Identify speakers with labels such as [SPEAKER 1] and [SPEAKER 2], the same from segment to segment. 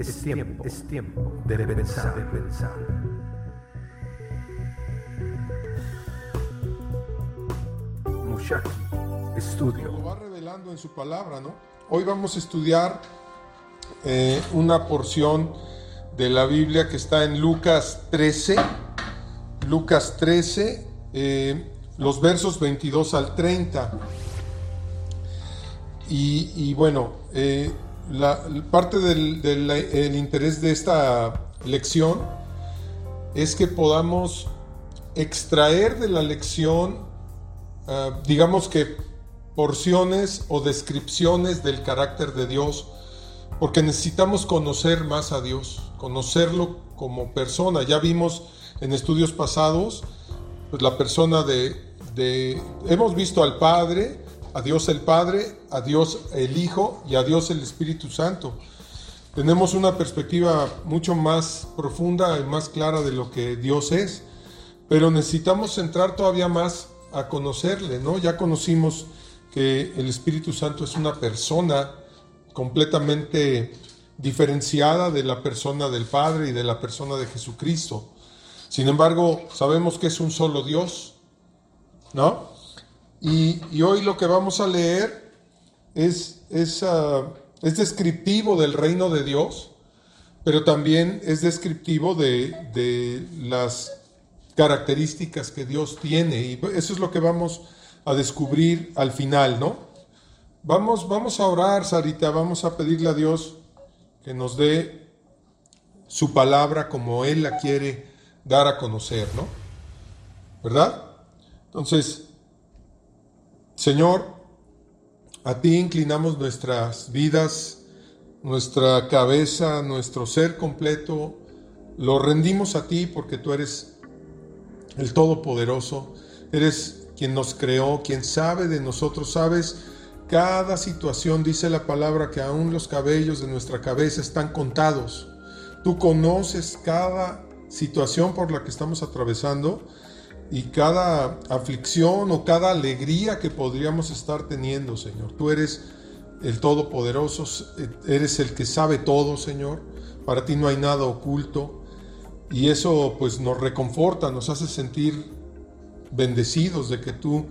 [SPEAKER 1] es tiempo, es tiempo de pensar, de pensar. Mushaki Estudio.
[SPEAKER 2] Lo va revelando en su palabra, ¿no? Hoy vamos a estudiar eh, una porción de la Biblia que está en Lucas 13. Lucas 13, eh, los versos 22 al 30. Y, y bueno, eh, la, parte del, del el interés de esta lección es que podamos extraer de la lección, uh, digamos que porciones o descripciones del carácter de Dios, porque necesitamos conocer más a Dios, conocerlo como persona. Ya vimos en estudios pasados pues, la persona de, hemos visto al Padre, a Dios el Padre, a Dios el Hijo y a Dios el Espíritu Santo. Tenemos una perspectiva mucho más profunda y más clara de lo que Dios es, pero necesitamos entrar todavía más a conocerle, ¿no? Ya conocimos que el Espíritu Santo es una persona completamente diferenciada de la persona del Padre y de la persona de Jesucristo. Sin embargo, sabemos que es un solo Dios, ¿no? Y, hoy lo que vamos a leer es, es, uh, es, descriptivo del reino de Dios, pero también es descriptivo de, de, las características que Dios tiene. Y eso es lo que vamos a descubrir al final, ¿no? Vamos, vamos a orar, Sarita, vamos a pedirle a Dios que nos dé su palabra como Él la quiere dar a conocer, ¿no? ¿Verdad? Entonces, Señor, a ti inclinamos nuestras vidas, nuestra cabeza, nuestro ser completo, lo rendimos a ti porque tú eres el Todopoderoso, eres quien nos creó, quien sabe de nosotros, sabes cada situación, dice la palabra, que aún los cabellos de nuestra cabeza están contados. Tú conoces cada situación por la que estamos atravesando y cada aflicción o cada alegría que podríamos estar teniendo, Señor. Tú eres el Todopoderoso, eres el que sabe todo, Señor. Para ti no hay nada oculto. Y eso pues nos reconforta, nos hace sentir bendecidos de que tú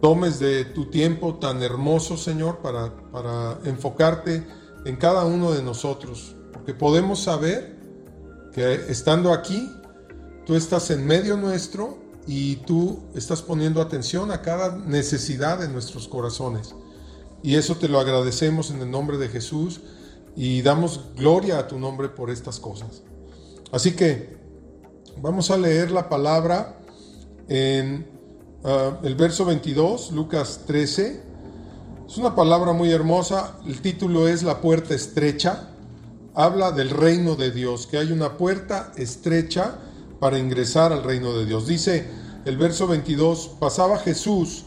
[SPEAKER 2] tomes de tu tiempo tan hermoso, Señor, para, para enfocarte en cada uno de nosotros. Porque podemos saber que estando aquí, Tú estás en medio nuestro y tú estás poniendo atención a cada necesidad de nuestros corazones. Y eso te lo agradecemos en el nombre de Jesús y damos gloria a tu nombre por estas cosas. Así que vamos a leer la palabra en uh, el verso 22, Lucas 13. Es una palabra muy hermosa. El título es La puerta estrecha. Habla del reino de Dios, que hay una puerta estrecha para ingresar al reino de Dios. Dice el verso 22, pasaba Jesús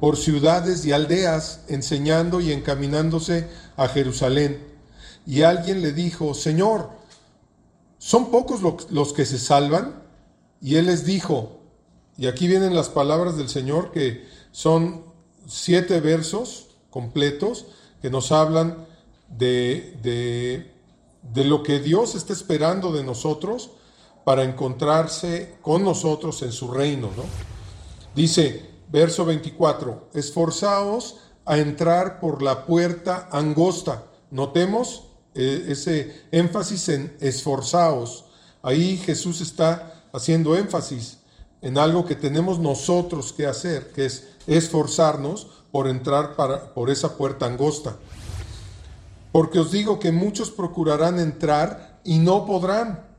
[SPEAKER 2] por ciudades y aldeas enseñando y encaminándose a Jerusalén. Y alguien le dijo, Señor, ¿son pocos los que se salvan? Y él les dijo, y aquí vienen las palabras del Señor que son siete versos completos que nos hablan de, de, de lo que Dios está esperando de nosotros para encontrarse con nosotros en su reino. ¿no? Dice, verso 24, esforzaos a entrar por la puerta angosta. Notemos eh, ese énfasis en esforzaos. Ahí Jesús está haciendo énfasis en algo que tenemos nosotros que hacer, que es esforzarnos por entrar por esa puerta angosta. Porque os digo que muchos procurarán entrar y no podrán.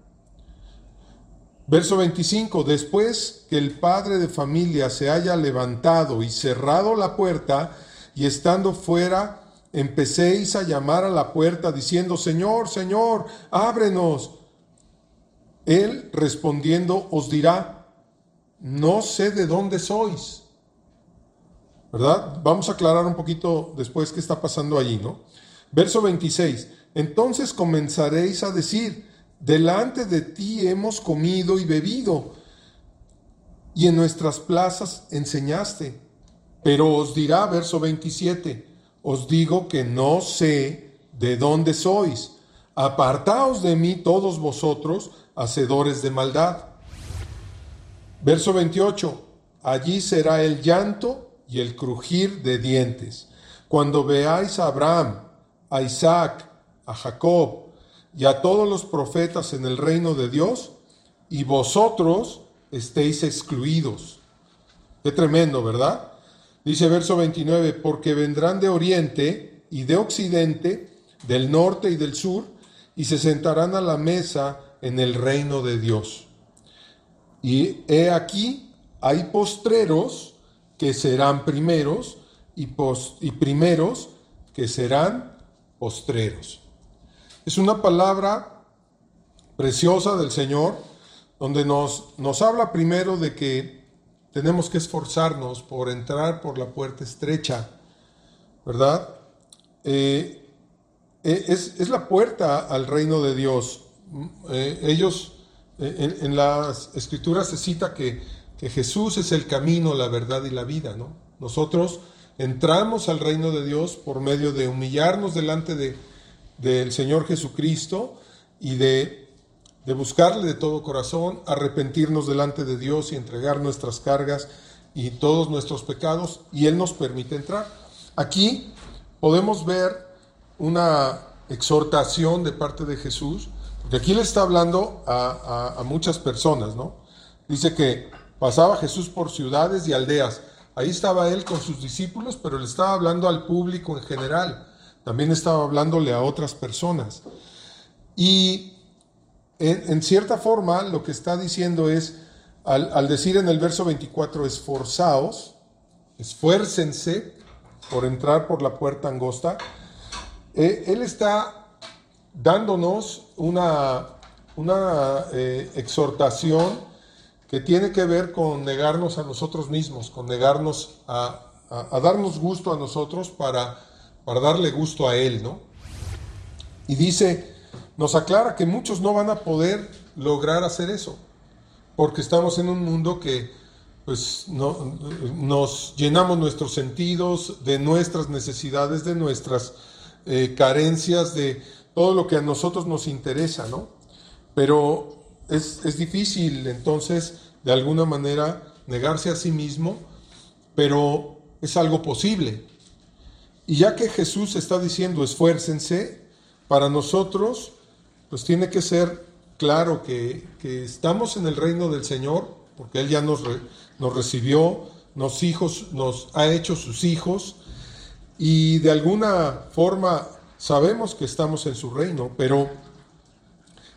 [SPEAKER 2] Verso 25, después que el padre de familia se haya levantado y cerrado la puerta, y estando fuera, empecéis a llamar a la puerta diciendo, Señor, Señor, ábrenos. Él respondiendo os dirá, no sé de dónde sois. ¿Verdad? Vamos a aclarar un poquito después qué está pasando allí, ¿no? Verso 26, entonces comenzaréis a decir, Delante de ti hemos comido y bebido, y en nuestras plazas enseñaste. Pero os dirá, verso 27, os digo que no sé de dónde sois. apartaos de mí todos vosotros, hacedores de maldad. Verso 28, allí será el llanto y el crujir de dientes. Cuando veáis a Abraham, a Isaac, a Jacob y a todos los profetas en el reino de Dios, y vosotros estéis excluidos. Qué tremendo, ¿verdad? Dice verso 29, porque vendrán de oriente y de occidente, del norte y del sur, y se sentarán a la mesa en el reino de Dios. Y he aquí, hay postreros que serán primeros y, y primeros que serán postreros. Es una palabra preciosa del Señor, donde nos, nos habla primero de que tenemos que esforzarnos por entrar por la puerta estrecha, ¿verdad? Eh, eh, es, la puerta al reino de Dios. Eh, ellos, en, las escrituras se cita que, que, Jesús es el camino, la verdad y la vida, ¿no? Nosotros entramos al reino de Dios por medio de humillarnos delante de, del Señor Jesucristo y de de buscarle de todo corazón, arrepentirnos delante de Dios y entregar nuestras cargas y todos nuestros pecados, y Él nos permite entrar. Aquí podemos ver una exhortación de parte de Jesús, porque aquí le está hablando a, muchas personas, ¿no? Dice que pasaba Jesús por ciudades y aldeas. Ahí estaba Él con sus discípulos, pero le estaba hablando al público en general. También estaba hablándole a otras personas. Y en, cierta forma lo que está diciendo es, al, decir en el verso 24, esforzaos, esfuércense por entrar por la puerta angosta, eh, Él está dándonos una, una eh, exhortación que tiene que ver con negarnos a nosotros mismos, con negarnos a, a, darnos gusto a nosotros para, para darle gusto a Él, ¿no? Y dice, nos aclara que muchos no van a poder lograr hacer eso, porque estamos en un mundo que pues no, nos llenamos nuestros sentidos de nuestras necesidades, de nuestras eh, carencias, de todo lo que a nosotros nos interesa, ¿no? Pero es, es difícil entonces, de alguna manera, negarse a sí mismo, pero es algo posible. Y ya que Jesús está diciendo esfuércense, para nosotros pues tiene que ser claro que, estamos en el reino del Señor, porque Él ya nos, nos recibió, nos, hijos, nos ha hecho sus hijos, y de alguna forma sabemos que estamos en su reino, pero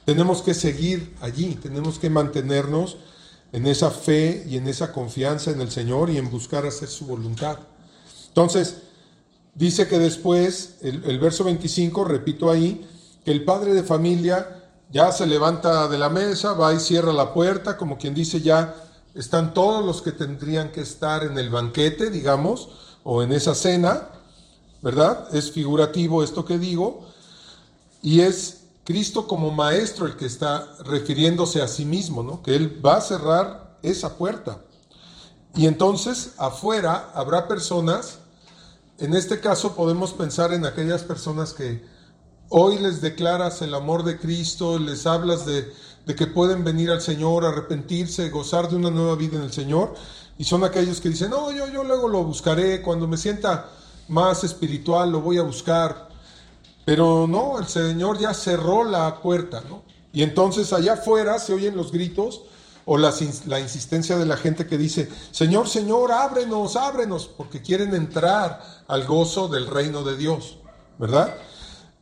[SPEAKER 2] tenemos que seguir allí, tenemos que mantenernos en esa fe y en esa confianza en el Señor y en buscar hacer su voluntad. Entonces, dice que después, el, verso 25, repito ahí, que el padre de familia ya se levanta de la mesa, va y cierra la puerta, como quien dice ya están todos los que tendrían que estar en el banquete, digamos, o en esa cena, ¿verdad? Es figurativo esto que digo, y es Cristo como maestro el que está refiriéndose a sí mismo, ¿no? Que Él va a cerrar esa puerta. Y entonces afuera habrá personas, en este caso podemos pensar en aquellas personas que Hoy les declaras el amor de Cristo, les hablas de, que pueden venir al Señor, arrepentirse, gozar de una nueva vida en el Señor. Y son aquellos que dicen, no, yo, yo luego lo buscaré, cuando me sienta más espiritual lo voy a buscar. Pero no, el Señor ya cerró la puerta, ¿no? Y entonces allá afuera se oyen los gritos o la, la, insistencia de la gente que dice, Señor, Señor, ábrenos, ábrenos, porque quieren entrar al gozo del reino de Dios, ¿verdad?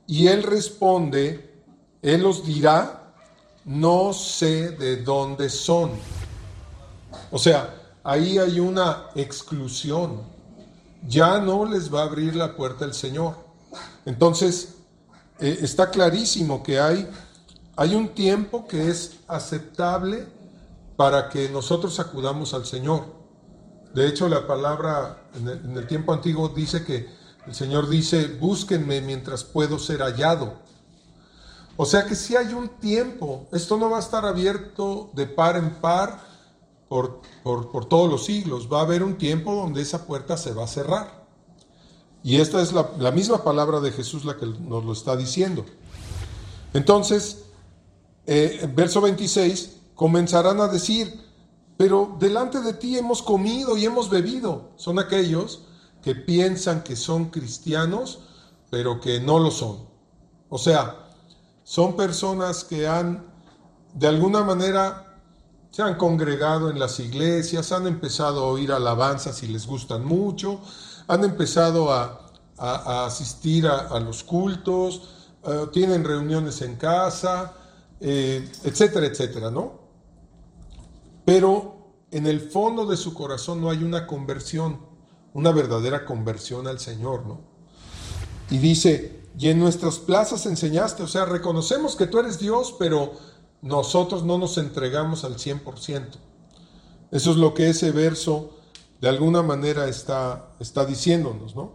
[SPEAKER 2] Y él responde, él os dirá, no sé de dónde son. O sea, ahí hay una exclusión. Ya no les va a abrir la puerta el Señor. Entonces, eh, está clarísimo que hay, hay un tiempo que es aceptable para que nosotros acudamos al Señor. De hecho, la palabra en el tiempo antiguo dice que el Señor dice, búsquenme mientras puedo ser hallado. O sea que si hay un tiempo, esto no va a estar abierto de par en par por, por, todos los siglos, va a haber un tiempo donde esa puerta se va a cerrar. Y esta es la, la misma palabra de Jesús la que nos lo está diciendo. Entonces, eh, verso 26, comenzarán a decir, pero delante de ti hemos comido y hemos bebido. Son aquellos que piensan que son cristianos, pero que no lo son. O sea, son personas que han, de alguna manera, se han congregado en las iglesias, han empezado a oír alabanzas y les gustan mucho, han empezado a, asistir a, los cultos, eh, tienen reuniones en casa, eh, etcétera, etcétera, ¿no? Pero en el fondo de su corazón no hay una conversión, una verdadera conversión al Señor, ¿no? Y dice, y en nuestras plazas enseñaste, o sea, reconocemos que tú eres Dios, pero nosotros no nos entregamos al 100%. Eso es lo que ese verso de alguna manera está, está diciéndonos, ¿no?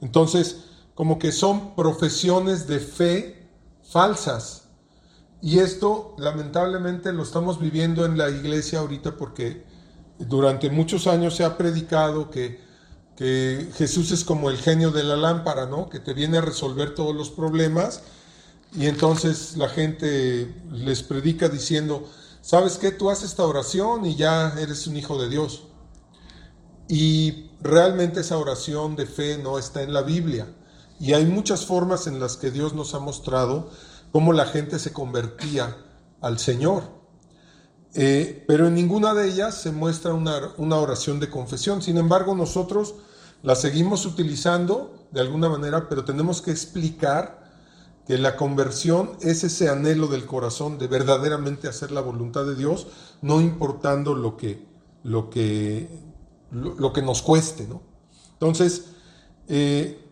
[SPEAKER 2] Entonces, como que son profesiones de fe falsas, y esto lamentablemente lo estamos viviendo en la iglesia ahorita porque durante muchos años se ha predicado que, Jesús es como el genio de la lámpara, ¿no? Que te viene a resolver todos los problemas y entonces la gente les predica diciendo, ¿sabes qué? Tú haces esta oración y ya eres un hijo de Dios. Y realmente esa oración de fe no está en la Biblia. Y hay muchas formas en las que Dios nos ha mostrado cómo la gente se convertía al Señor. Eh, pero en ninguna de ellas se muestra una, una oración de confesión. Sin embargo, nosotros la seguimos utilizando de alguna manera, pero tenemos que explicar que la conversión es ese anhelo del corazón de verdaderamente hacer la voluntad de Dios, no importando lo que, lo que, lo, que nos cueste. ¿no? Entonces, eh,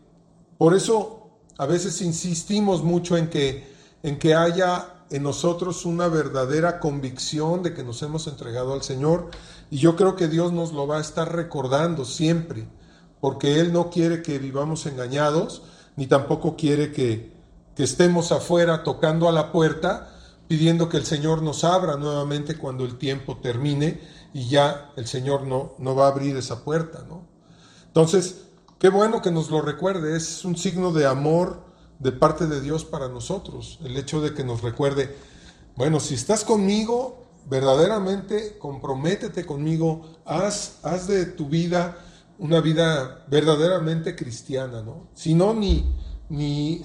[SPEAKER 2] por eso a veces insistimos mucho en que en que haya en nosotros una verdadera convicción de que nos hemos entregado al Señor. Y yo creo que Dios nos lo va a estar recordando siempre, porque Él no quiere que vivamos engañados, ni tampoco quiere que, que estemos afuera tocando a la puerta, pidiendo que el Señor nos abra nuevamente cuando el tiempo termine y ya el Señor no, no va a abrir esa puerta. ¿no? Entonces, qué bueno que nos lo recuerde, es un signo de amor de parte de Dios para nosotros. El hecho de que nos recuerde, bueno, si estás conmigo, verdaderamente comprométete conmigo, haz, haz de tu vida una vida verdaderamente cristiana, ¿no? Si no, ni, ni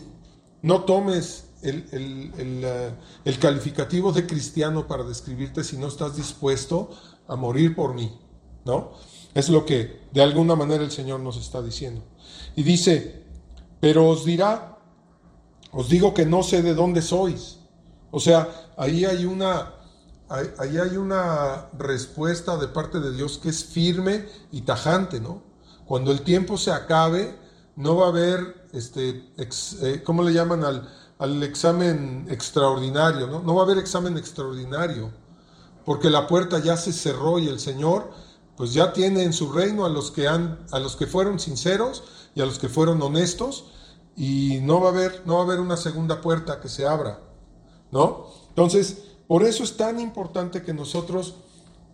[SPEAKER 2] no tomes el, el, eh, el, calificativo de cristiano para describirte si no estás dispuesto a morir por mí, ¿no? Es lo que de alguna manera el Señor nos está diciendo. Y dice, pero os dirá, os digo que no sé de dónde sois. O sea, ahí hay una, ahí hay una respuesta de parte de Dios que es firme y tajante, ¿no? Cuando el tiempo se acabe, no va a haber, este, eh, ¿cómo le llaman al, al examen extraordinario? ¿no? no va a haber examen extraordinario, porque la puerta ya se cerró y el Señor, pues ya tiene en su reino a los que han, a los que fueron sinceros y a los que fueron honestos y no va a haber, no va a haber una segunda puerta que se abra, ¿no? Entonces, por eso es tan importante que nosotros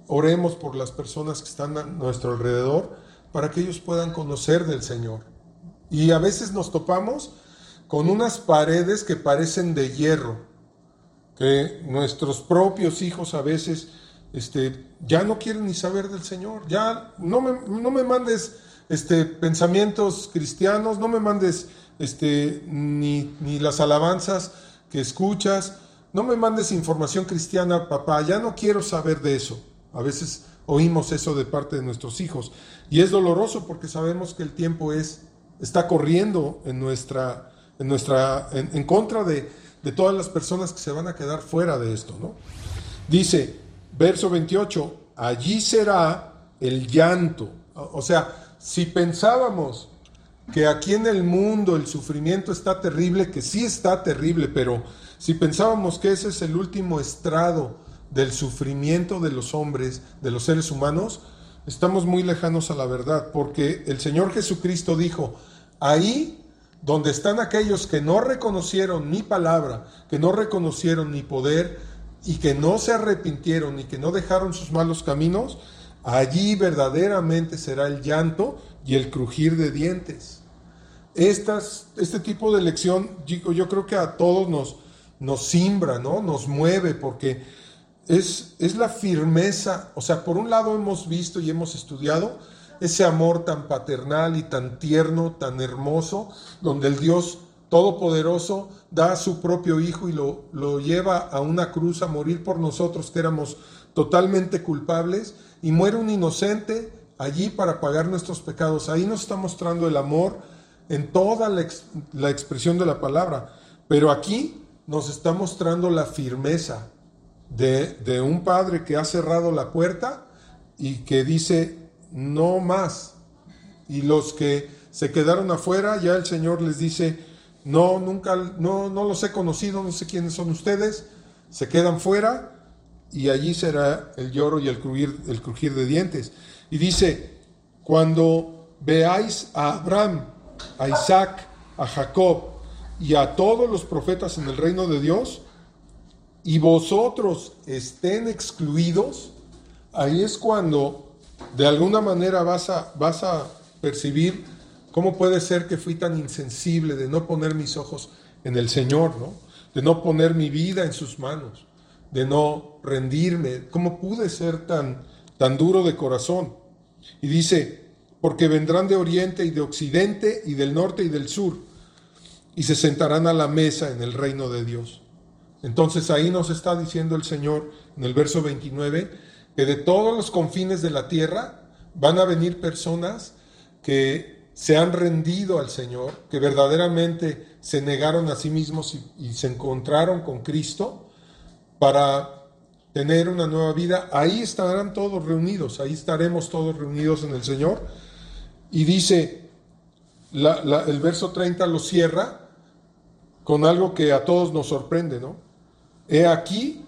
[SPEAKER 2] oremos por las personas que están a nuestro alrededor para que ellos puedan conocer del Señor. Y a veces nos topamos con unas paredes que parecen de hierro, que nuestros propios hijos a veces este, ya no quieren ni saber del Señor, ya no me, no me mandes este, pensamientos cristianos, no me mandes este, ni, ni las alabanzas que escuchas. No me mandes información cristiana, papá, ya no quiero saber de eso. A veces oímos eso de parte de nuestros hijos. Y es doloroso porque sabemos que el tiempo es, está corriendo en nuestra, en, nuestra, en, contra de, de, todas las personas que se van a quedar fuera de esto. ¿no? Dice, verso 28, allí será el llanto. O sea, si pensábamos que aquí en el mundo el sufrimiento está terrible, que sí está terrible, pero si pensábamos que ese es el último estrado del sufrimiento de los hombres, de los seres humanos, estamos muy lejanos a la verdad, porque el Señor Jesucristo dijo, ahí donde están aquellos que no reconocieron ni palabra, que no reconocieron ni poder y que no se arrepintieron y que no dejaron sus malos caminos, allí verdaderamente será el llanto y el crujir de dientes. Estas, este tipo de lección, yo, yo creo que a todos nos, nos simbra, ¿no? Nos mueve porque es, es la firmeza. O sea, por un lado hemos visto y hemos estudiado ese amor tan paternal y tan tierno, tan hermoso, donde el Dios Todopoderoso da a su propio Hijo y lo, lo lleva a una cruz a morir por nosotros que éramos totalmente culpables y muere un inocente allí para pagar nuestros pecados. Ahí nos está mostrando el amor en toda la, la expresión de la palabra. Pero aquí nos está mostrando la firmeza de, de un padre que ha cerrado la puerta y que dice, no más. Y los que se quedaron afuera, ya el Señor les dice, no, nunca, no, no los he conocido, no sé quiénes son ustedes, se quedan fuera y allí será el lloro y el crujir, el crujir de dientes. Y dice, cuando veáis a Abraham, a Isaac, a Jacob y a todos los profetas en el reino de Dios, y vosotros estén excluidos, ahí es cuando de alguna manera vas a, vas a percibir cómo puede ser que fui tan insensible de no poner mis ojos en el Señor, ¿no? de no poner mi vida en sus manos de no rendirme. ¿Cómo pude ser tan, tan duro de corazón? Y dice, porque vendrán de oriente y de occidente y del norte y del sur, y se sentarán a la mesa en el reino de Dios. Entonces ahí nos está diciendo el Señor en el verso 29 que de todos los confines de la tierra van a venir personas que se han rendido al Señor, que verdaderamente se negaron a sí mismos y, y se encontraron con Cristo para tener una nueva vida, ahí estarán todos reunidos, ahí estaremos todos reunidos en el Señor. Y dice, el verso 30 lo cierra con algo que a todos nos sorprende, ¿no? He aquí,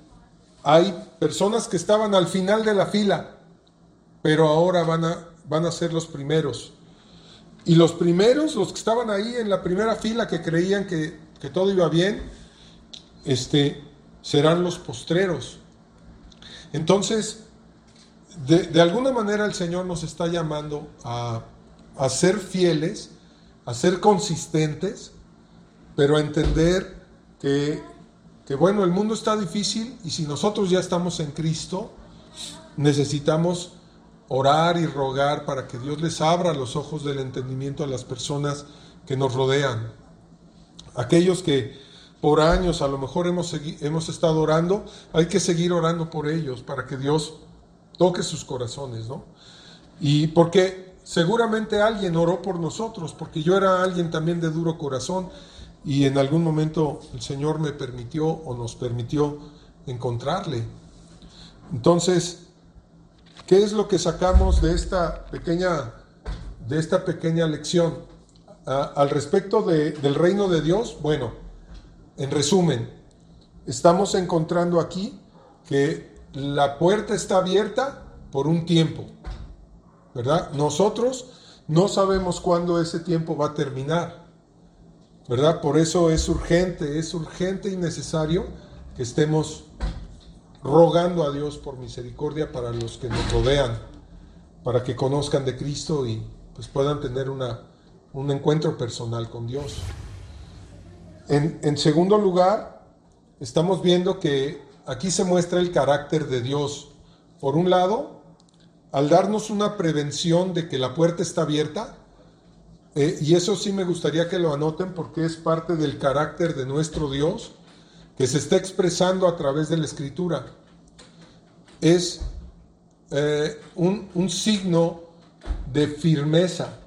[SPEAKER 2] hay personas que estaban al final de la fila, pero ahora van a, van a ser los primeros. Y los primeros, los que estaban ahí en la primera fila, que creían que, que todo iba bien, este, serán los postreros. Entonces, de, alguna manera el Señor nos está llamando a, ser fieles, a ser consistentes, pero a entender que, que, bueno, el mundo está difícil y si nosotros ya estamos en Cristo, necesitamos orar y rogar para que Dios les abra los ojos del entendimiento a las personas que nos rodean. Aquellos que por años a lo mejor hemos, hemos estado orando, hay que seguir orando por ellos para que Dios toque sus corazones, ¿no? Y porque seguramente alguien oró por nosotros, porque yo era alguien también de duro corazón y en algún momento el Señor me permitió o nos permitió encontrarle. Entonces, ¿qué es lo que sacamos de esta pequeña, de esta pequeña lección? Ah, al respecto del reino de Dios, bueno, en resumen, estamos encontrando aquí que la puerta está abierta por un tiempo, ¿verdad? Nosotros no sabemos cuándo ese tiempo va a terminar, ¿verdad? Por eso es urgente, es urgente y necesario que estemos rogando a Dios por misericordia para los que nos rodean, para que conozcan de Cristo y pues puedan tener una, un encuentro personal con Dios. En, segundo lugar, estamos viendo que aquí se muestra el carácter de Dios. Por un lado, al darnos una prevención de que la puerta está abierta, eh, y eso sí me gustaría que lo anoten porque es parte del carácter de nuestro Dios que se está expresando a través de la escritura. Es eh, un, signo de firmeza.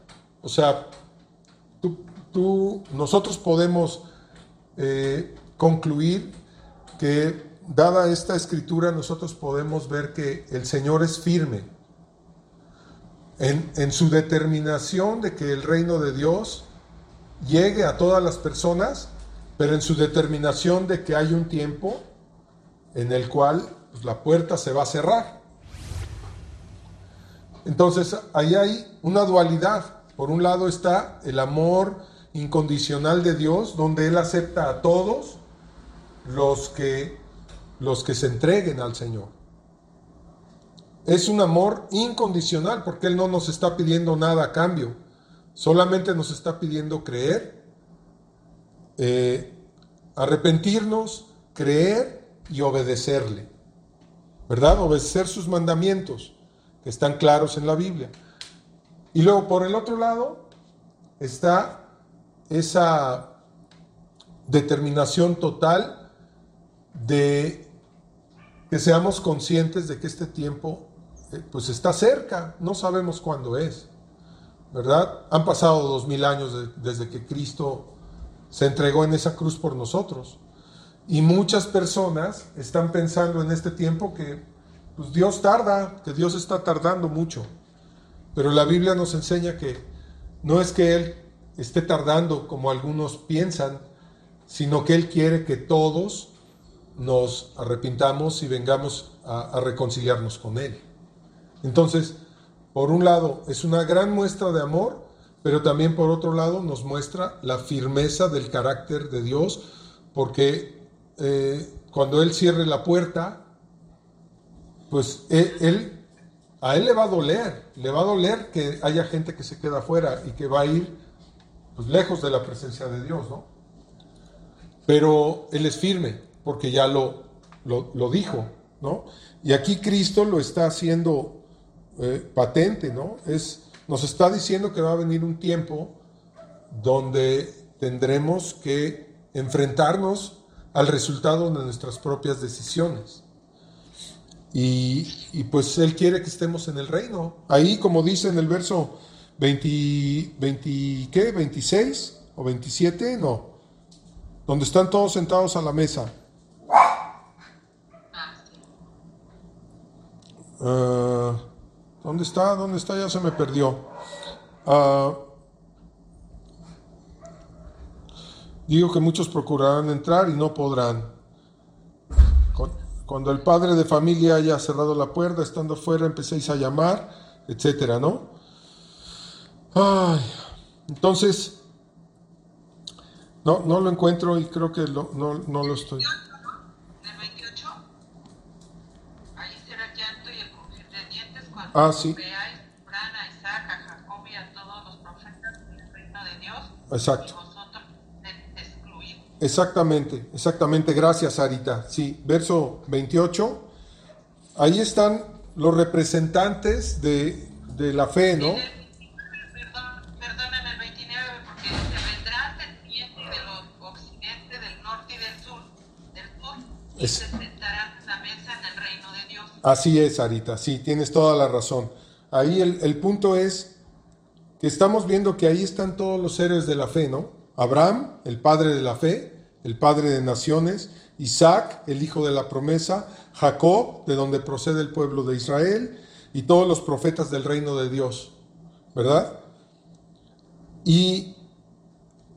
[SPEAKER 2] O sea, tú, nosotros podemos eh, concluir que dada esta escritura nosotros podemos ver que el Señor es firme en, su determinación de que el reino de Dios llegue a todas las personas, pero en su determinación de que hay un tiempo en el cual pues, la puerta se va a cerrar. Entonces, ahí hay una dualidad. Por un lado está el amor incondicional de Dios, donde Él acepta a todos los que, los que se entreguen al Señor. Es un amor incondicional porque Él no nos está pidiendo nada a cambio, solamente nos está pidiendo creer, eh, arrepentirnos creer y obedecerle, ¿verdad? Obedecer sus mandamientos, que están claros en la Biblia. Y luego, por el otro lado, está esa determinación total de que seamos conscientes de que este tiempo pues está cerca, no sabemos cuándo es, ¿verdad? Han pasado dos mil años desde que Cristo se entregó en esa cruz por nosotros. Y muchas personas están pensando en este tiempo que pues Dios tarda, que Dios está tardando mucho. Pero la Biblia nos enseña que no es que Él esté tardando como algunos piensan, sino que Él quiere que todos nos arrepintamos y vengamos a, reconciliarnos con Él. Entonces, por un lado, es una gran muestra de amor, pero también por otro lado nos muestra la firmeza del carácter de Dios, porque eh, cuando Él cierre la puerta, pues él, a Él le va a doler, le va a doler que haya gente que se queda afuera y que va a ir pues, lejos de la presencia de Dios, ¿no? Pero Él es firme, porque ya lo, lo, dijo, ¿no? Y aquí Cristo lo está haciendo eh, patente, ¿no? Es, nos está diciendo que va a venir un tiempo donde tendremos que enfrentarnos al resultado de nuestras propias decisiones. Y, pues Él quiere que estemos en el reino. Ahí, como dice en el verso 20, 20 ¿qué? 26 o 27, no, donde están todos sentados a la mesa. Uh, ¿Dónde está? ¿Dónde está? Ya se me perdió. Uh, digo que muchos procurarán entrar y no podrán. Cuando el padre de familia haya cerrado la puerta, estando afuera, empecéis a llamar, etcétera, ¿no? Ay, entonces, no, no lo encuentro y creo que no, no lo estoy.
[SPEAKER 3] ¿El 28? Ahí será el llanto y el crujir de dientes cuando
[SPEAKER 2] ah, sí.
[SPEAKER 3] veáis a Isaac, a Jacob y a todos los profetas del reino de Dios.
[SPEAKER 2] Exacto.
[SPEAKER 3] Y vosotros excluidos.
[SPEAKER 2] Exactamente, exactamente. Gracias, Arita. Sí, verso 28. Ahí están los representantes de, de la fe, ¿no?
[SPEAKER 3] se sentarán a la mesa en el reino de Dios.
[SPEAKER 2] Así es, Arita, sí, tienes toda la razón. Ahí el, punto es que estamos viendo que ahí están todos los seres de la fe, ¿no? Abraham, el padre de la fe, el padre de naciones, Isaac, el hijo de la promesa, Jacob, de donde procede el pueblo de Israel, y todos los profetas del reino de Dios, ¿verdad? Y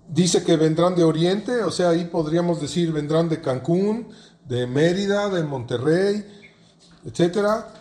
[SPEAKER 2] dice que vendrán de Oriente, o sea, ahí podríamos decir vendrán de Cancún, de Mérida, de Monterrey, etcétera.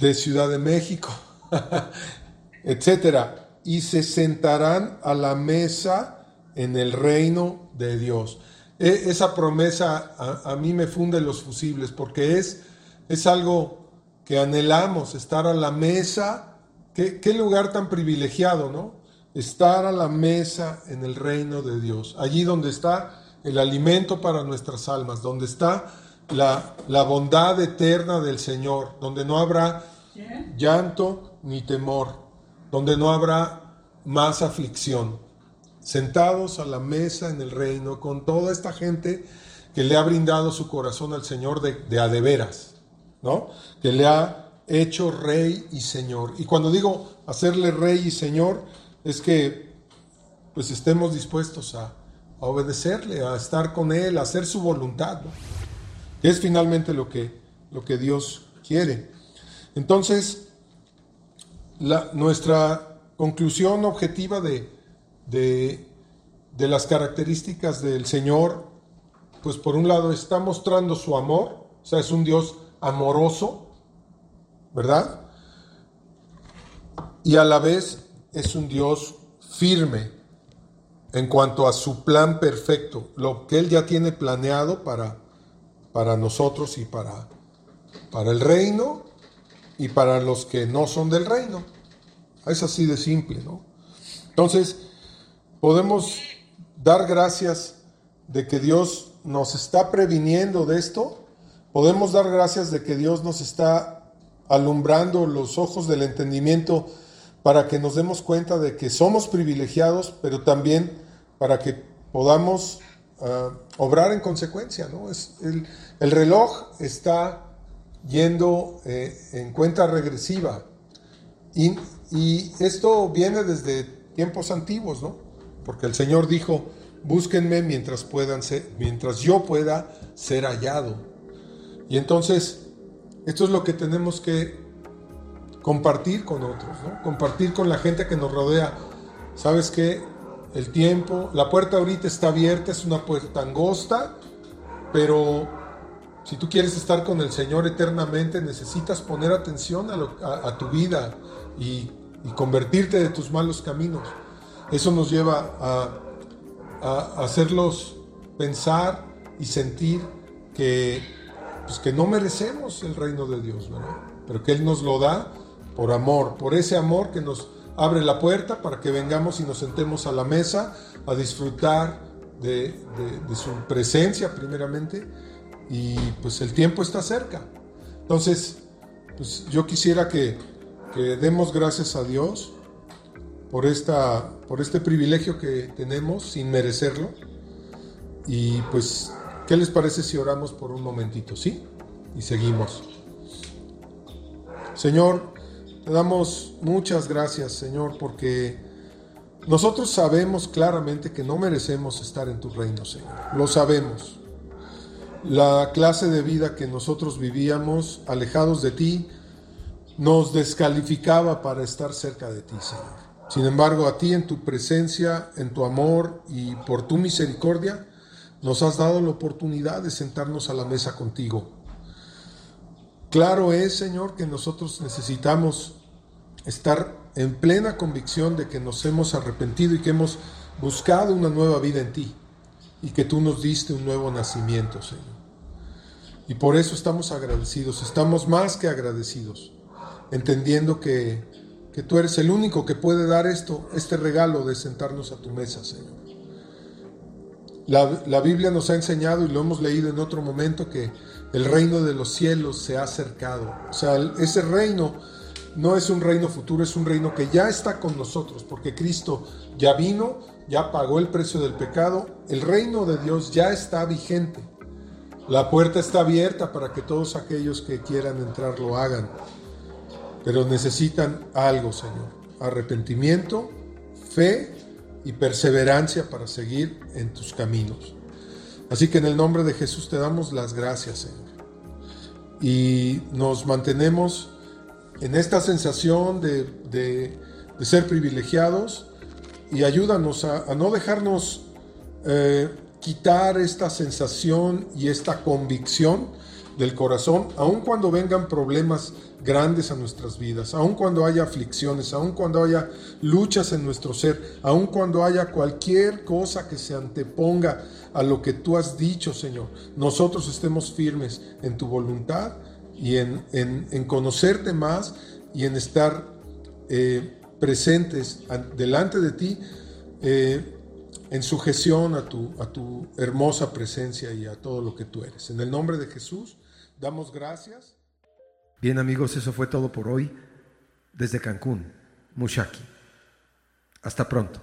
[SPEAKER 2] De Ciudad de México, etcétera. Y se sentarán a la mesa en el reino de Dios. E, esa promesa a, mí me funde los fusibles porque es, es algo que anhelamos, estar a la mesa. Qué, qué lugar tan privilegiado, ¿no? Estar a la mesa en el reino de Dios. Allí donde está el alimento para nuestras almas, donde está la, la bondad eterna del Señor, donde no habrá llanto ni temor, donde no habrá más aflicción. Sentados a la mesa en el reino con toda esta gente que le ha brindado su corazón al Señor de, de adeveras, ¿no? Que le ha hecho rey y señor. Y cuando digo hacerle rey y señor, es que pues estemos dispuestos a, a obedecerle, a estar con Él, a hacer su voluntad. Es finalmente lo que, lo que Dios quiere. Entonces, la, nuestra conclusión objetiva de, de, de las características del Señor, pues por un lado está mostrando su amor, o sea, es un Dios amoroso, ¿verdad? Y a la vez es un Dios firme, en cuanto a su plan perfecto, lo que Él ya tiene planeado para, para nosotros y para, para el reino y para los que no son del reino. Es así de simple, ¿no? Entonces, podemos dar gracias de que Dios nos está previniendo de esto, podemos dar gracias de que Dios nos está alumbrando los ojos del entendimiento para que nos demos cuenta de que somos privilegiados, pero también para que podamos obrar en consecuencia. ¿no? Es, el, el reloj está yendo eh, en cuenta regresiva. Y, esto viene desde tiempos antiguos, ¿no? Porque el Señor dijo, búsquenme mientras, puedan ser, mientras yo pueda ser hallado. Y entonces, esto es lo que tenemos que compartir con otros. Compartir con la gente que nos rodea. ¿Sabes qué? El tiempo, la puerta ahorita está abierta, es una puerta angosta, pero si tú quieres estar con el Señor eternamente, necesitas poner atención a, tu vida y, convertirte de tus malos caminos. Eso nos lleva a, hacerlos pensar y sentir que, pues, que no merecemos el reino de Dios, pero que Él nos lo da por amor, por ese amor que nos abre la puerta para que vengamos y nos sentemos a la mesa a disfrutar de su presencia primeramente y pues el tiempo está cerca. Entonces, pues yo quisiera que, que demos gracias a Dios por, esta, por este privilegio que tenemos sin merecerlo. Y pues, ¿qué les parece si oramos por un momentito? ¿Sí? Y seguimos. Señor, te damos muchas gracias, Señor, porque nosotros sabemos claramente que no merecemos estar en tu reino, Señor. Lo sabemos la clase de vida que nosotros vivíamos, alejados de ti, nos descalificaba para estar cerca de ti, Señor. Sin embargo, a ti en tu presencia, en tu amor y por tu misericordia, nos has dado la oportunidad de sentarnos a la mesa contigo. Claro es, Señor, que nosotros necesitamos estar en plena convicción de que nos hemos arrepentido y que hemos buscado una nueva vida en ti y que tú nos diste un nuevo nacimiento, Señor. Y por eso estamos agradecidos, estamos más que agradecidos, entendiendo que, que tú eres el único que puede dar esto, este regalo de sentarnos a tu mesa, Señor. La, la, Biblia nos ha enseñado y lo hemos leído en otro momento que el reino de los cielos se ha acercado. O sea, ese reino no es un reino futuro, es un reino que ya está con nosotros, porque Cristo ya vino, ya pagó el precio del pecado, el reino de Dios ya está vigente. La puerta está abierta para que todos aquellos que quieran entrar lo hagan, pero necesitan algo, Señor. Arrepentimiento, fe y perseverancia para seguir en tus caminos. Así que en el nombre de Jesús te damos las gracias, Señor. Y nos mantenemos en esta sensación de, ser privilegiados y ayúdanos a, no dejarnos eh, quitar esta sensación y esta convicción del corazón, aun cuando vengan problemas grandes a nuestras vidas, aun cuando haya aflicciones, aun cuando haya luchas en nuestro ser, aun cuando haya cualquier cosa que se anteponga a lo que tú has dicho, Señor, nosotros estemos firmes en tu voluntad y en, en, conocerte más y en estar eh, presentes delante de ti. Eh, en sujeción a tu, a tu hermosa presencia y a todo lo que tú eres. En el nombre de Jesús, damos gracias.
[SPEAKER 1] Bien amigos, eso fue todo por hoy desde Cancún, Mushaki. Hasta pronto.